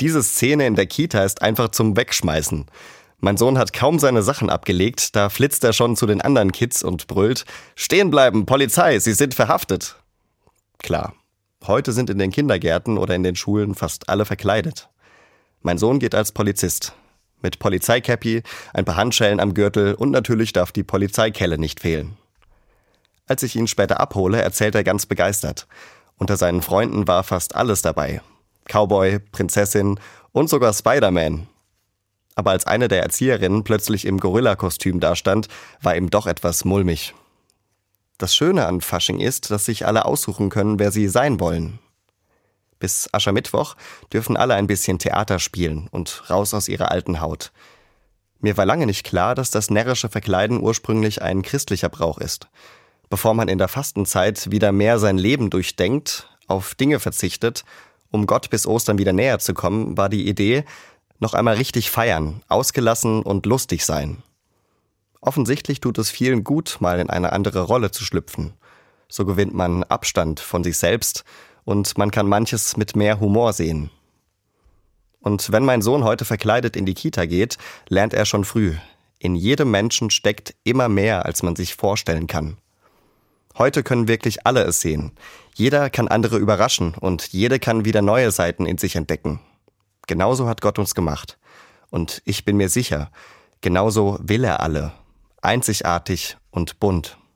Diese Szene in der Kita ist einfach zum Wegschmeißen. Mein Sohn hat kaum seine Sachen abgelegt, da flitzt er schon zu den anderen Kids und brüllt, Stehen bleiben, Polizei, Sie sind verhaftet. Klar, heute sind in den Kindergärten oder in den Schulen fast alle verkleidet. Mein Sohn geht als Polizist. Mit Polizeicappy, ein paar Handschellen am Gürtel und natürlich darf die Polizeikelle nicht fehlen. Als ich ihn später abhole, erzählt er ganz begeistert. Unter seinen Freunden war fast alles dabei. Cowboy, Prinzessin und sogar Spider-Man aber als eine der Erzieherinnen plötzlich im Gorilla-Kostüm dastand, war ihm doch etwas mulmig. Das Schöne an Fasching ist, dass sich alle aussuchen können, wer sie sein wollen. Bis Aschermittwoch dürfen alle ein bisschen Theater spielen und raus aus ihrer alten Haut. Mir war lange nicht klar, dass das närrische Verkleiden ursprünglich ein christlicher Brauch ist. Bevor man in der Fastenzeit wieder mehr sein Leben durchdenkt, auf Dinge verzichtet, um Gott bis Ostern wieder näher zu kommen, war die Idee, noch einmal richtig feiern, ausgelassen und lustig sein. Offensichtlich tut es vielen gut, mal in eine andere Rolle zu schlüpfen. So gewinnt man Abstand von sich selbst und man kann manches mit mehr Humor sehen. Und wenn mein Sohn heute verkleidet in die Kita geht, lernt er schon früh. In jedem Menschen steckt immer mehr, als man sich vorstellen kann. Heute können wirklich alle es sehen. Jeder kann andere überraschen und jede kann wieder neue Seiten in sich entdecken. Genauso hat Gott uns gemacht. Und ich bin mir sicher, genauso will er alle. Einzigartig und bunt.